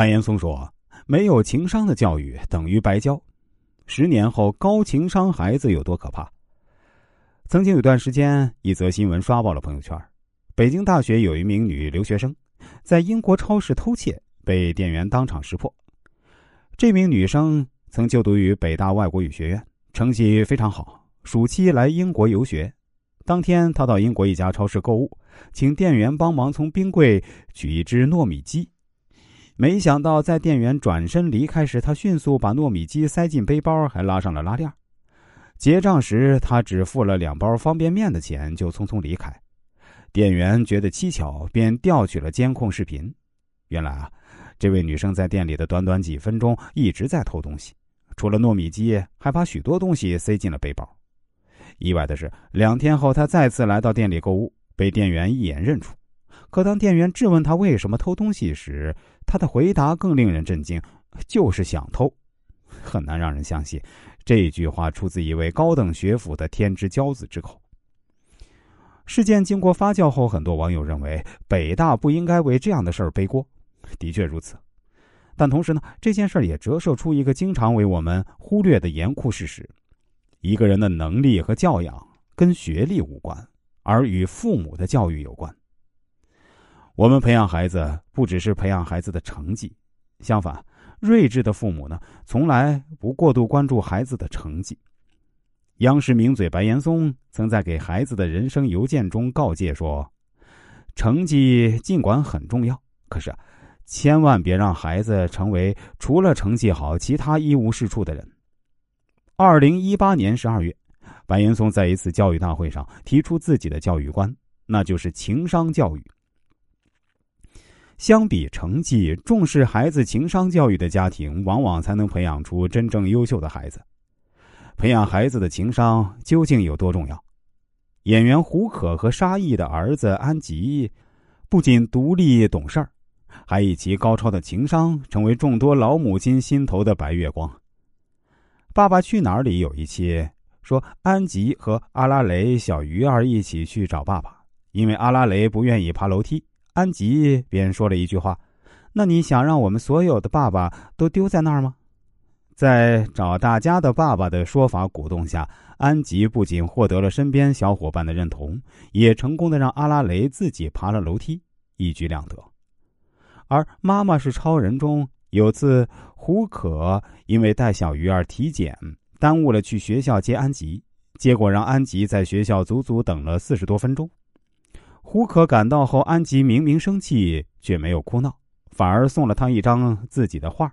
白岩松说：“没有情商的教育等于白教。十年后，高情商孩子有多可怕？”曾经有段时间，一则新闻刷爆了朋友圈：北京大学有一名女留学生在英国超市偷窃，被店员当场识破。这名女生曾就读于北大外国语学院，成绩非常好，暑期来英国游学。当天，她到英国一家超市购物，请店员帮忙从冰柜取一只糯米鸡。没想到，在店员转身离开时，他迅速把糯米鸡塞进背包，还拉上了拉链。结账时，他只付了两包方便面的钱，就匆匆离开。店员觉得蹊跷，便调取了监控视频。原来啊，这位女生在店里的短短几分钟一直在偷东西，除了糯米鸡，还把许多东西塞进了背包。意外的是，两天后，她再次来到店里购物，被店员一眼认出。可当店员质问他为什么偷东西时，他的回答更令人震惊：“就是想偷。”很难让人相信，这句话出自一位高等学府的天之骄子之口。事件经过发酵后，很多网友认为北大不应该为这样的事儿背锅。的确如此，但同时呢，这件事也折射出一个经常为我们忽略的严酷事实：一个人的能力和教养跟学历无关，而与父母的教育有关。我们培养孩子，不只是培养孩子的成绩，相反，睿智的父母呢，从来不过度关注孩子的成绩。央视名嘴白岩松曾在给孩子的人生邮件中告诫说：“成绩尽管很重要，可是，千万别让孩子成为除了成绩好，其他一无是处的人。”二零一八年十二月，白岩松在一次教育大会上提出自己的教育观，那就是情商教育。相比成绩，重视孩子情商教育的家庭，往往才能培养出真正优秀的孩子。培养孩子的情商究竟有多重要？演员胡可和沙溢的儿子安吉，不仅独立懂事儿，还以其高超的情商成为众多老母亲心头的白月光。《爸爸去哪儿》里有一期说，安吉和阿拉蕾小鱼儿一起去找爸爸，因为阿拉蕾不愿意爬楼梯。安吉便说了一句话：“那你想让我们所有的爸爸都丢在那儿吗？”在找大家的爸爸的说法鼓动下，安吉不仅获得了身边小伙伴的认同，也成功的让阿拉蕾自己爬了楼梯，一举两得。而《妈妈是超人》中有次，胡可因为带小鱼儿体检，耽误了去学校接安吉，结果让安吉在学校足足等了四十多分钟。胡可赶到后，安吉明明生气，却没有哭闹，反而送了他一张自己的画。